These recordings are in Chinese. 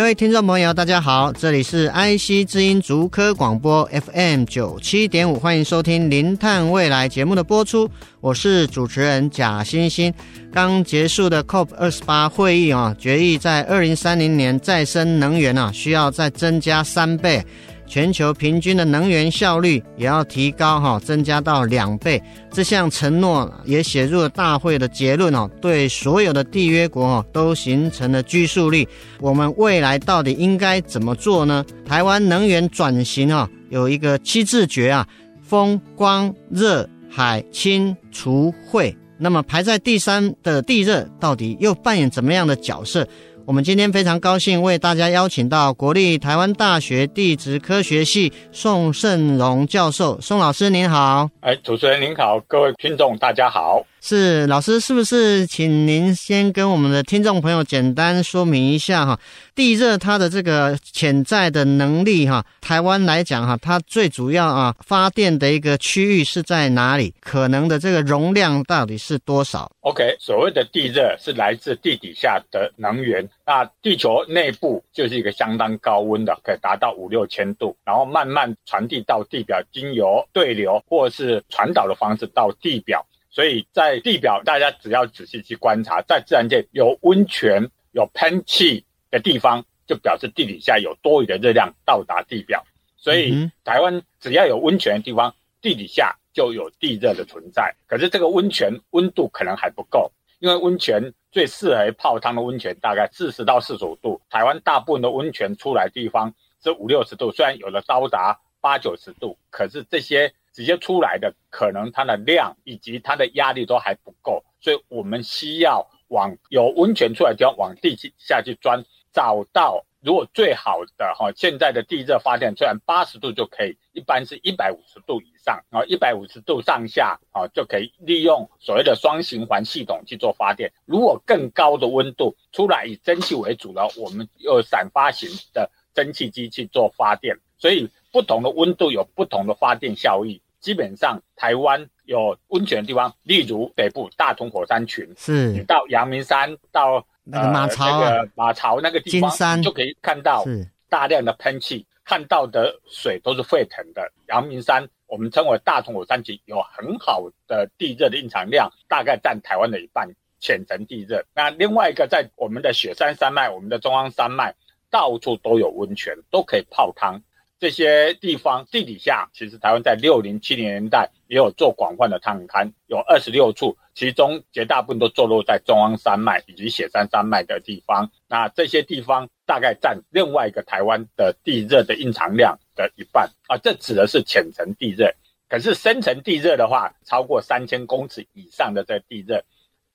各位听众朋友，大家好，这里是 IC 之音竹科广播 FM 九七点五，欢迎收听《零碳未来》节目的播出，我是主持人贾欣欣。刚结束的 COP 二十八会议啊，决议在二零三零年再生能源啊需要再增加三倍。全球平均的能源效率也要提高哈，增加到两倍。这项承诺也写入了大会的结论哦，对所有的缔约国哦都形成了拘束力。我们未来到底应该怎么做呢？台湾能源转型啊，有一个七字诀啊：风、光、热、海、氢、储、汇。那么排在第三的地热到底又扮演怎么样的角色？我们今天非常高兴为大家邀请到国立台湾大学地质科学系宋胜荣教授，宋老师您好。哎，主持人您好，各位听众大家好。是老师，是不是请您先跟我们的听众朋友简单说明一下哈，地热它的这个潜在的能力哈，台湾来讲哈，它最主要啊发电的一个区域是在哪里？可能的这个容量到底是多少？OK，所谓的地热是来自地底下的能源，那地球内部就是一个相当高温的，可以达到五六千度，然后慢慢传递到地表，经由对流或是传导的方式到地表。所以在地表，大家只要仔细去观察，在自然界有温泉、有喷气的地方，就表示地底下有多余的热量到达地表。所以台湾只要有温泉的地方，地底下就有地热的存在。可是这个温泉温度可能还不够，因为温泉最适合泡汤的温泉大概四十到四十五度，台湾大部分的温泉出来的地方是五六十度，虽然有的高达八九十度，可是这些。直接出来的可能它的量以及它的压力都还不够，所以我们需要往有温泉出来的地方往地下去钻，找到如果最好的哈，现在的地热发电虽然八十度就可以，一般是一百五十度以上啊，一百五十度上下啊就可以利用所谓的双循环系统去做发电。如果更高的温度出来以蒸汽为主了，我们用散发型的蒸汽机去做发电，所以。不同的温度有不同的发电效益。基本上，台湾有温泉的地方，例如北部大同火山群，是你到阳明山到那个马槽、啊呃、那个马槽那个地方，山就可以看到大量的喷气，看到的水都是沸腾的。阳明山我们称为大同火山群，有很好的地热的蕴藏量，大概占台湾的一半浅层地热。那另外一个在我们的雪山山脉，我们的中央山脉，到处都有温泉，都可以泡汤。这些地方地底下，其实台湾在六零七零年代也有做广泛的探勘，有二十六处，其中绝大部分都坐落在中央山脉以及雪山山脉的地方。那这些地方大概占另外一个台湾的地热的蕴藏量的一半啊，这指的是浅层地热。可是深层地热的话，超过三千公尺以上的这地热，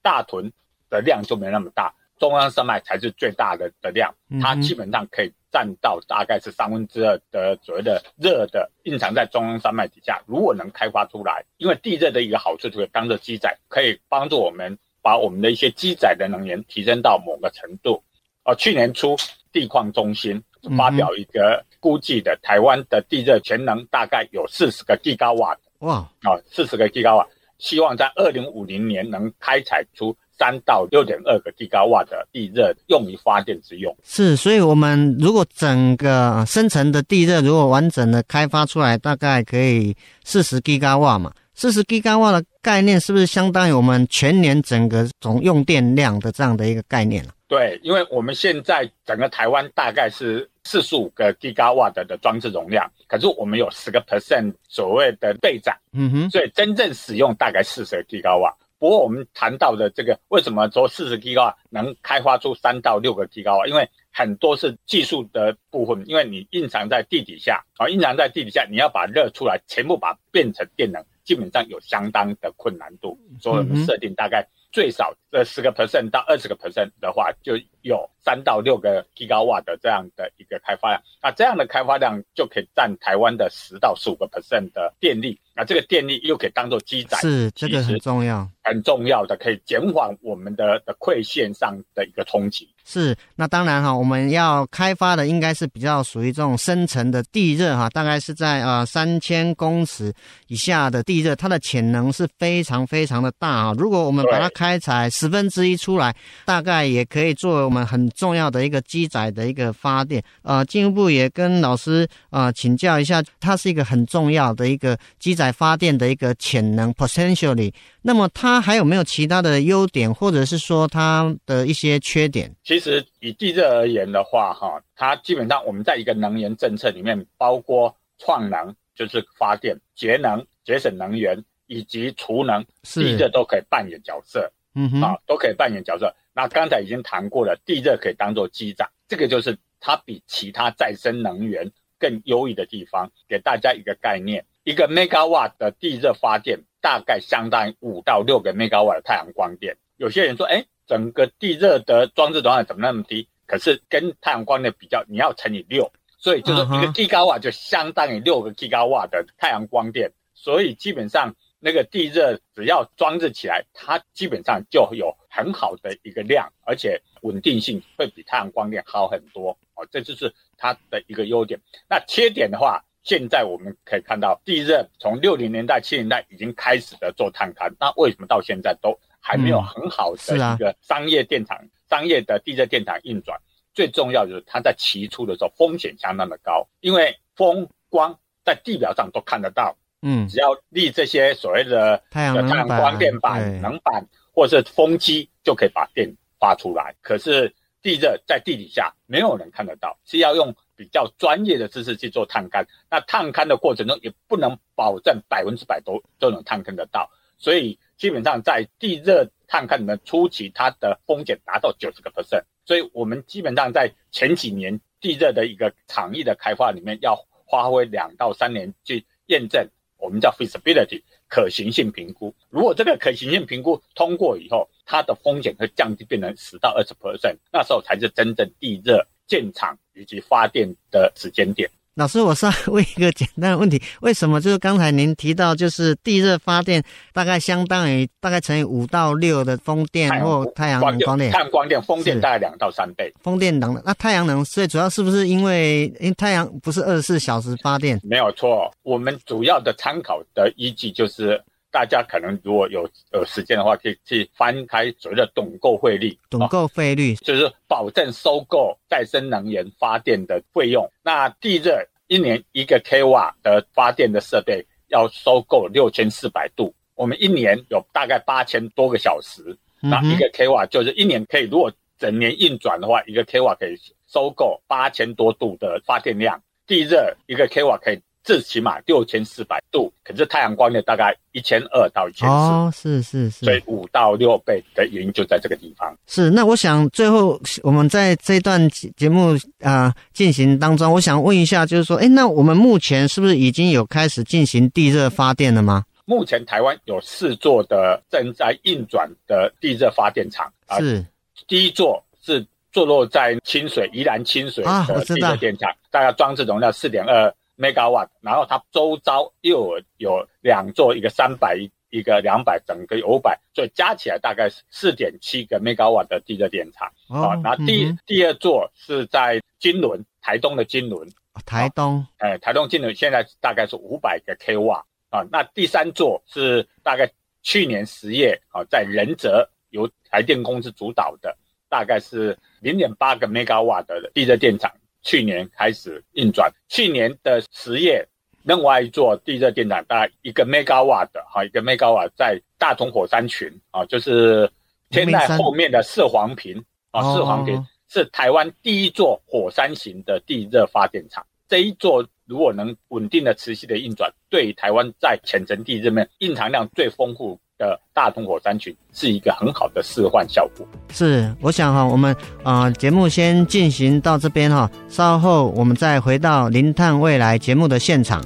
大屯的量就没那么大，中央山脉才是最大的的量，它基本上可以。占到大概是三分之二的左右的热的蕴藏在中央山脉底下，如果能开发出来，因为地热的一个好处就是当做基载，可以帮助我们把我们的一些基载的能源提升到某个程度。哦，去年初地矿中心发表一个估计的台湾的地热潜能大概有四十个 Gigawatt，哇，啊，四十个 Gigawatt，希望在二零五零年能开采出。三到六点二个吉瓦的地热用于发电之用。是，所以我们如果整个深层的地热如果完整的开发出来，大概可以四十吉瓦嘛。四十吉瓦的概念是不是相当于我们全年整个总用电量的这样的一个概念？对，因为我们现在整个台湾大概是四十五个吉瓦的的装置容量，可是我们有十个 percent 所谓的备载，嗯哼，所以真正使用大概四十个吉瓦。不过我们谈到的这个，为什么说四十 G 啊能开发出三到六个 G 啊因为很多是技术的部分，因为你蕴藏在地底下啊，蕴藏在地底下，你要把热出来，全部把它变成电能，基本上有相当的困难度，所以我们设定大概最少这十个 percent 到二十个 percent 的话，就有三到六个 gigawatt 的这样的一个开发量。那这样的开发量就可以占台湾的十到十五个 percent 的电力。那这个电力又可以当做基载，是这个很重要，很重要的，可以减缓我们的的馈线上的一个冲击。是，那当然哈，我们要开发的应该是比较属于这种深层的地热哈，大概是在呃三千公尺以下的地热，它的潜能是非常非常的大啊。如果我们把它开采十分之一出来，大概也可以作为我们很重要的一个机载的一个发电。呃，进一步也跟老师呃请教一下，它是一个很重要的一个机载。发电的一个潜能 potentially，那么它还有没有其他的优点，或者是说它的一些缺点？其实以地热而言的话，哈，它基本上我们在一个能源政策里面，包括创能，就是发电、节能、节省能源以及储能，地热都可以扮演角色。嗯哼，啊，都可以扮演角色。那刚才已经谈过了，地热可以当做基站，这个就是它比其他再生能源更优异的地方，给大家一个概念。一个 megawatt 的地热发电，大概相当于五到六个 megawatt 的太阳光电。有些人说，哎，整个地热的装置容量怎么那么低？可是跟太阳光电比较，你要乘以六，所以就是一个 gigawatt 就相当于六个 gigawatt 的太阳光电。所以基本上那个地热只要装置起来，它基本上就有很好的一个量，而且稳定性会比太阳光电好很多。哦，这就是它的一个优点。那缺点的话，现在我们可以看到，地热从六零年代、七零年代已经开始的做探勘，那为什么到现在都还没有很好的一个商业电厂、商业的地热电厂运转？最重要就是它在起初的时候风险相当的高，因为风光在地表上都看得到，嗯，只要立这些所谓的太阳太阳光电板、能板或者是风机，就可以把电发出来。可是地热在地底下没有人看得到，是要用。比较专业的知识去做探勘，那探勘的过程中也不能保证百分之百都都能探勘得到，所以基本上在地热探勘的初期，它的风险达到九十个 percent，所以我们基本上在前几年地热的一个场域的开发里面，要花费两到三年去验证，我们叫 feasibility 可行性评估。如果这个可行性评估通过以后，它的风险会降低变成十到二十 percent，那时候才是真正地热建厂以及发电的时间点。老师，我稍微问一个简单的问题：为什么就是刚才您提到，就是地热发电大概相当于大概乘以五到六的风电或太阳能光电？太阳光电、风电大概两到三倍。风电能那太阳能最主要是不是因为因太阳不是二十四小时发电？没有错，我们主要的参考的依据就是。大家可能如果有有时间的话，可以去翻开所谓的董购费率。董购费率就是保证收购再生能源发电的费用。那地热一年一个 k 瓦的发电的设备要收购六千四百度，我们一年有大概八千多个小时，嗯、那一个 k 瓦就是一年可以，如果整年运转的话，一个 k 瓦可以收购八千多度的发电量。地热一个 k 瓦可以。至起码六千四百度，可是太阳光呢，大概一千二到一千四。哦，是是是，所以五到六倍的原因就在这个地方。是，那我想最后我们在这段节目啊进行当中，我想问一下，就是说，哎，那我们目前是不是已经有开始进行地热发电了吗？目前台湾有四座的正在运转的地热发电厂。是，啊、第一座是坐落在清水宜兰清水的地热电厂，大概装置容量四点二。megawatt，然后它周遭又有有两座，一个三百，一个两百，整个有五百，所以加起来大概是四点七个 megawatt 的地热电厂。哦，然后第、嗯、第二座是在金轮，台东的金轮。台东，哎，台东金轮现在大概是五百个 k 瓦啊。那第三座是大概去年十月啊，在仁泽由台电公司主导的，大概是零点八个 megawatt 的地热电厂。去年开始运转，去年的十月，另外一座地热电厂大概一个 megawatt 的哈，一个 megawatt 在大同火山群啊，就是天籁后面的四黄坪啊，四黄坪是台湾第一座火山型的地热发电厂。这一座如果能稳定的持续的运转，对台湾在浅层地热面蕴藏量最丰富的大同火山群是一个很好的示范效果。是，我想哈，我们啊、节目先进行到这边哈，稍后我们再回到《零碳未来》节目的现场。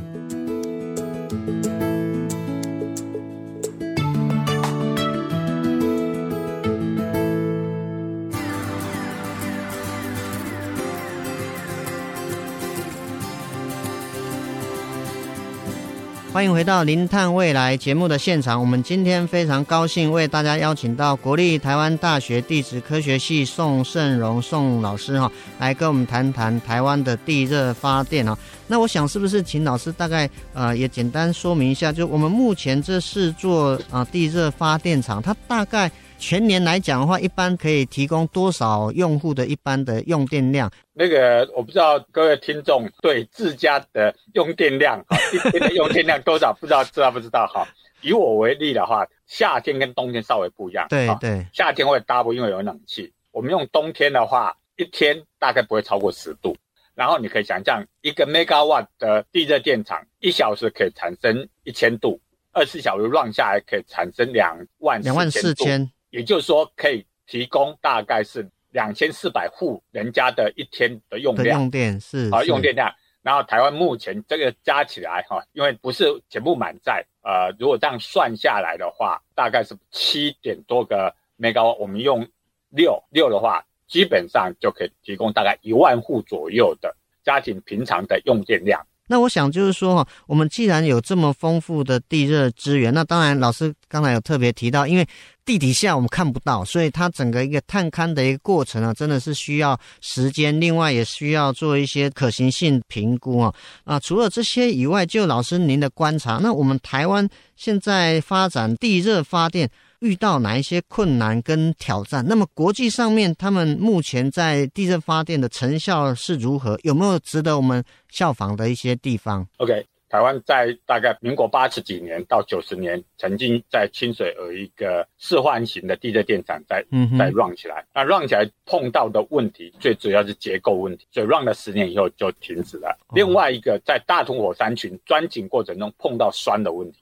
欢迎回到《零碳未来》节目的现场。我们今天非常高兴为大家邀请到国立台湾大学地质科学系宋胜荣宋老师哈，来跟我们谈谈台湾的地热发电哈。那我想是不是请老师大概呃也简单说明一下，就我们目前这四座啊地热发电厂，它大概。全年来讲的话，一般可以提供多少用户的一般的用电量？那个我不知道各位听众对自家的用电量哈，一天的用电量多少？不知道知道不知道哈？以我为例的话，夏天跟冬天稍微不一样。对对，夏天会 double，因为有冷气。我们用冬天的话，一天大概不会超过十度。然后你可以想象，一个 megawatt 的地热电厂，一小时可以产生一千度，二十四小时 run 下来可以产生两万两万四千。也就是说，可以提供大概是两千四百户人家的一天的用量，用电是啊，用电量。然后台湾目前这个加起来哈，因为不是全部满载，呃，如果这样算下来的话，大概是七点多个 megawatt。我们用六六的话，基本上就可以提供大概一万户左右的家庭平常的用电量。那我想就是说哈，我们既然有这么丰富的地热资源，那当然老师刚才有特别提到，因为地底下我们看不到，所以它整个一个探勘的一个过程啊，真的是需要时间，另外也需要做一些可行性评估啊。啊，除了这些以外，就老师您的观察，那我们台湾现在发展地热发电。遇到哪一些困难跟挑战？那么国际上面，他们目前在地震发电的成效是如何？有没有值得我们效仿的一些地方？OK，台湾在大概民国八十几年到九十年，曾经在清水有一个示范型的地热电厂在在 run 起来。那 run 起来碰到的问题，最主要是结构问题，所以 run 了十年以后就停止了。另外一个在大同火山群钻井过程中碰到酸的问题。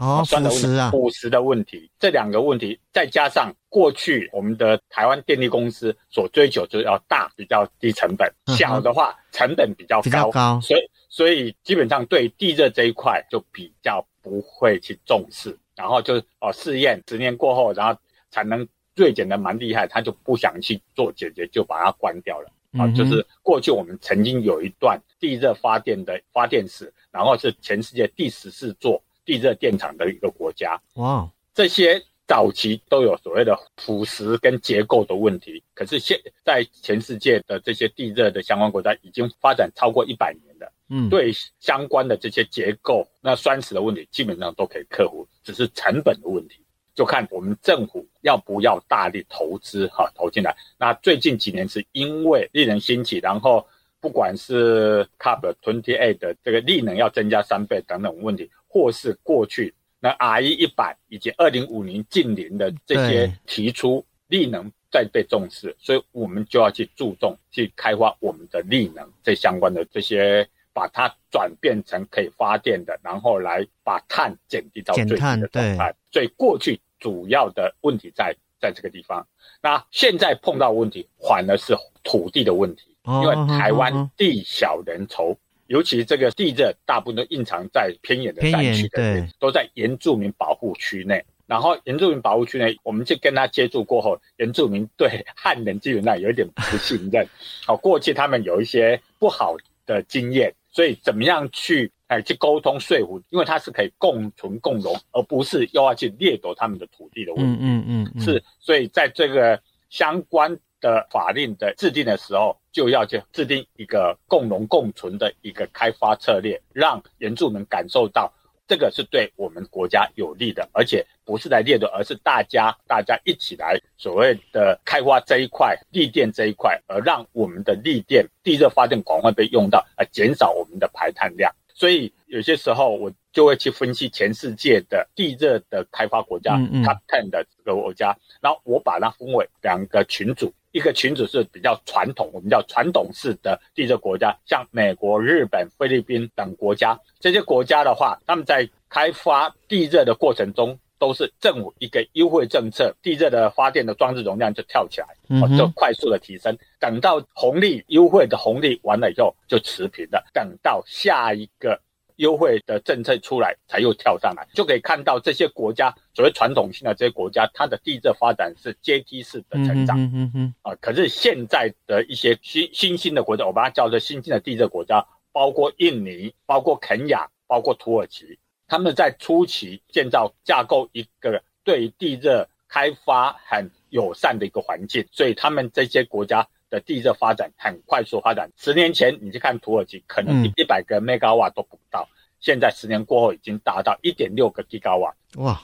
哦，腐蚀啊，腐蚀的问题，这两个问题，再加上过去我们的台湾电力公司所追求就是要大，比较低成本，小的话成本比较高，比较高，所以所以基本上对地热这一块就比较不会去重视，然后就哦试验十年过后，然后产能锐减的蛮厉害，他就不想去做解决，就把它关掉了啊。就是过去我们曾经有一段地热发电的发电史，然后是全世界第十四座。地热电厂的一个国家，哇，这些早期都有所谓的腐蚀跟结构的问题，可是现在全世界的这些地热的相关国家已经发展超过一百年了，嗯，对相关的这些结构那酸蚀的问题基本上都可以克服，只是成本的问题，就看我们政府要不要大力投资哈投进来。那最近几年是因为绿能兴起，然后不管是 COP28 的这个力能要增加三倍等等问题。或是过去那 RE 一百以及二零五零近邻的这些提出力能再被重视，所以我们就要去注重去开发我们的力能这相关的这些，把它转变成可以发电的，然后来把碳减低到最低的状态。所以过去主要的问题在在这个地方，那现在碰到问题反而是土地的问题，因为台湾地小人稠。尤其这个地热大部分都隐藏在偏远的山区，对，都在原住民保护区内。然后原住民保护区内，我们去跟他接触过后，原住民对汉人基本上有一点不信任。好，过去他们有一些不好的经验，所以怎么样去哎去沟通说服？因为它是可以共存共荣，而不是又要去掠夺他们的土地的问题。嗯嗯嗯，是，所以在这个相关的法令的制定的时候。就要去制定一个共荣共存的一个开发策略，让原住民感受到这个是对我们国家有利的，而且不是来掠夺，而是大家大家一起来所谓的开发这一块绿电这一块，而让我们的绿电地热发电广泛被用到，而减少我们的排碳量。所以有些时候我就会去分析全世界的地热的开发国家，Top Ten 的这个国家，然后我把它分为两个群组。一个群组是比较传统，我们叫传统式的地热国家，像美国、日本、菲律宾等国家。这些国家的话，他们在开发地热的过程中，都是政府一个优惠政策，地热的发电的装置容量就跳起来，就快速的提升。等到红利优惠的红利完了以后，就持平了。等到下一个。优惠的政策出来，才又跳上来，就可以看到这些国家所谓传统性的这些国家，它的地热发展是阶梯式的成长。嗯嗯嗯啊，可是现在的一些新新兴的国家，我把它叫做新兴的地热国家，包括印尼、包括肯亚、包括土耳其，他们在初期建造架构一个对地热开发很友善的一个环境，所以他们这些国家的地热发展很快速发展。十年前你去看土耳其，可能一百个 megawatt 都不到，嗯、现在十年过后已经达到一点六个 gigawatt，哇，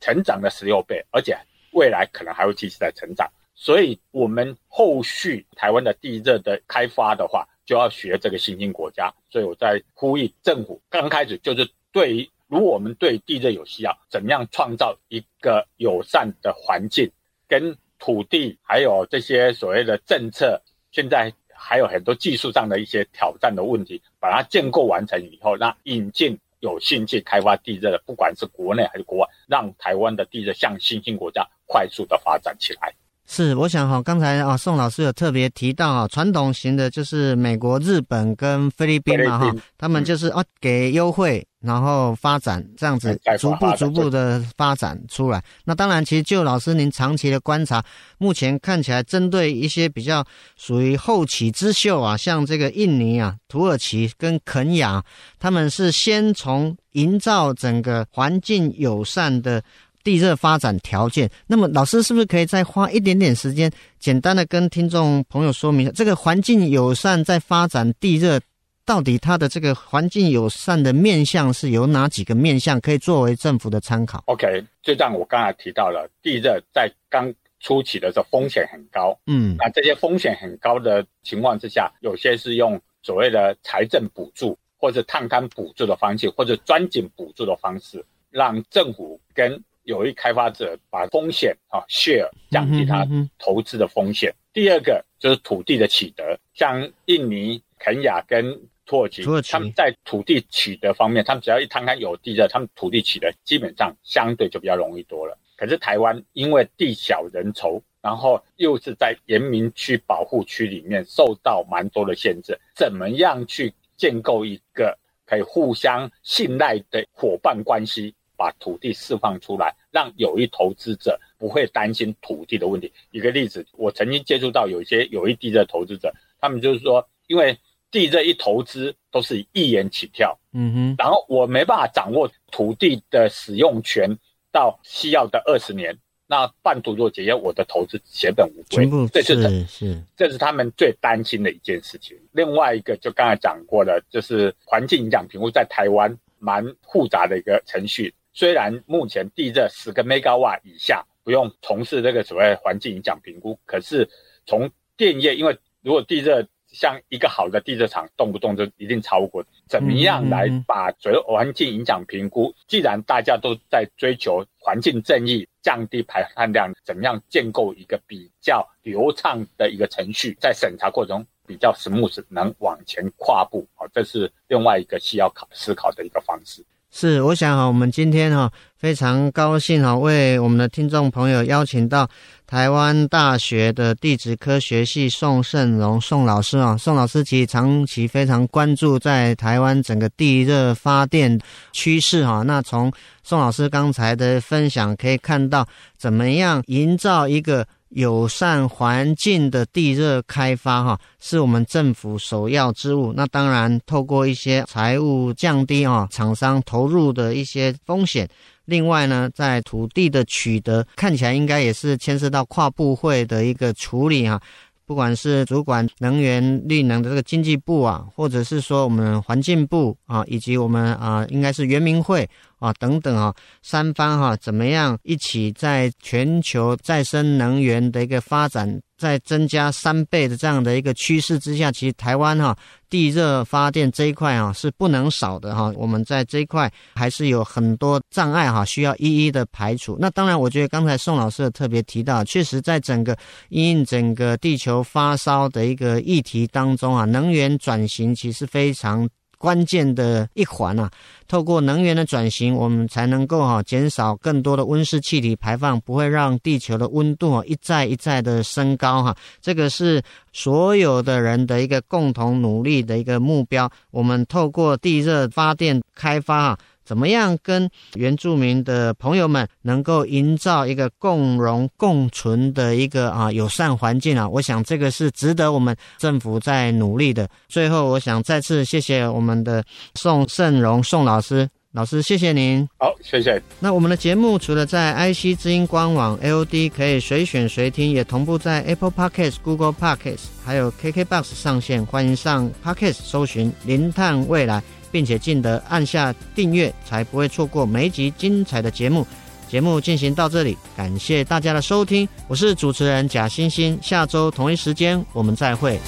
成长了十六倍，而且未来可能还会继续在成长。所以，我们后续台湾的地热的开发的话，就要学这个新兴国家。所以我在呼吁政府，刚开始就是对于如果我们对地热有需要，怎么样创造一个友善的环境，跟土地还有这些所谓的政策，现在还有很多技术上的一些挑战的问题，把它建构完成以后，那引进有兴趣开发地热的，不管是国内还是国外，让台湾的地热向新兴国家快速的发展起来。是，我想哈，刚才啊宋老师有特别提到啊，传统型的就是美国、日本跟菲律宾嘛哈，他们就是啊给优惠，然后发展这样子，逐步逐步的发展出来。那当然，其实就老师您长期的观察，目前看起来针对一些比较属于后起之秀啊，像这个印尼啊、土耳其跟肯雅，他们是先从营造整个环境友善的。地热发展条件，那么老师是不是可以再花一点点时间，简单的跟听众朋友说明一下，这个环境友善在发展地热，到底它的这个环境友善的面向是有哪几个面向，可以作为政府的参考？OK，就像我刚才提到了，地热在刚初期的时候风险很高，嗯，那这些风险很高的情况之下，有些是用所谓的财政补助，或者探勘补助的方式，或者钻井补助的方式，让政府跟有一开发者把风险啊 share 降低他投资的风险。第二个就是土地的取得，像印尼、肯亚跟土耳其，他们在土地取得方面，他们只要一摊开有地热，他们土地取得基本上相对就比较容易多了。可是台湾因为地小人稠，然后又是在严明区保护区里面，受到蛮多的限制，怎么样去建构一个可以互相信赖的伙伴关系？把土地释放出来，让有意投资者不会担心土地的问题。一个例子，我曾经接触到有一些有意地热投资者，他们就是说，因为地热一投资都是一元起跳，嗯哼，然后我没办法掌握土地的使用权到需要的二十年，那半途若结业，我的投资血本无归。这是是，这是他们最担心的一件事情。另外一个，就刚才讲过的，就是环境影响评估在台湾蛮复杂的一个程序。虽然目前地热十个 megawatt 以下不用从事这个所谓环境影响评估，可是从电业，因为如果地热像一个好的地热厂，动不动就一定超过，怎么样来把所谓环境影响评估？既然大家都在追求环境正义、降低排碳量，怎么样建构一个比较流畅的一个程序，在审查过程中比较 smooth，能往前跨步？好，这是另外一个需要考思考的一个方式。是，我想哈，我们今天哈非常高兴哈，为我们的听众朋友邀请到台湾大学的地质科学系宋胜荣宋老师啊，宋老师其实长期非常关注在台湾整个地热发电趋势哈。那从宋老师刚才的分享可以看到，怎么样营造一个。友善环境的地热开发，哈，是我们政府首要之务。那当然，透过一些财务降低啊，厂商投入的一些风险。另外呢，在土地的取得，看起来应该也是牵涉到跨部会的一个处理啊。不管是主管能源绿能的这个经济部啊，或者是说我们环境部啊，以及我们啊，应该是原民会。啊，等等啊，三方哈、怎么样一起在全球再生能源的一个发展，在增加三倍的这样的一个趋势之下，其实台湾哈、地热发电这一块啊是不能少的哈、我们在这一块还是有很多障碍哈、需要一一的排除。那当然，我觉得刚才宋老师特别提到，确实在整个因整个地球发烧的一个议题当中啊，能源转型其实非常。关键的一环啊，透过能源的转型，我们才能够哈减少更多的温室气体排放，不会让地球的温度啊一再一再的升高哈。这个是所有的人的一个共同努力的一个目标。我们透过地热发电开发啊。怎么样跟原住民的朋友们能够营造一个共荣共存的一个啊友善环境啊？我想这个是值得我们政府在努力的。最后，我想再次谢谢我们的宋盛荣宋老师老师，谢谢您。好，谢谢。那我们的节目除了在 IC 之音官网 AOD 可以随选随听，也同步在 Apple Podcast、Google Podcast 还有 KKBox 上线。欢迎上 Podcast 搜寻“零碳未来”，并且记得按下订阅，才不会错过每一集精彩的节目。节目进行到这里，感谢大家的收听，我是主持人贾欣欣。下周同一时间我们再会。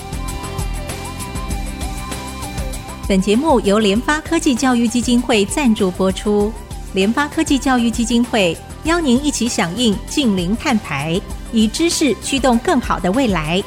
本节目由联发科技教育基金会赞助播出。联发科技教育基金会邀您一起响应近零碳排，以知识驱动更好的未来。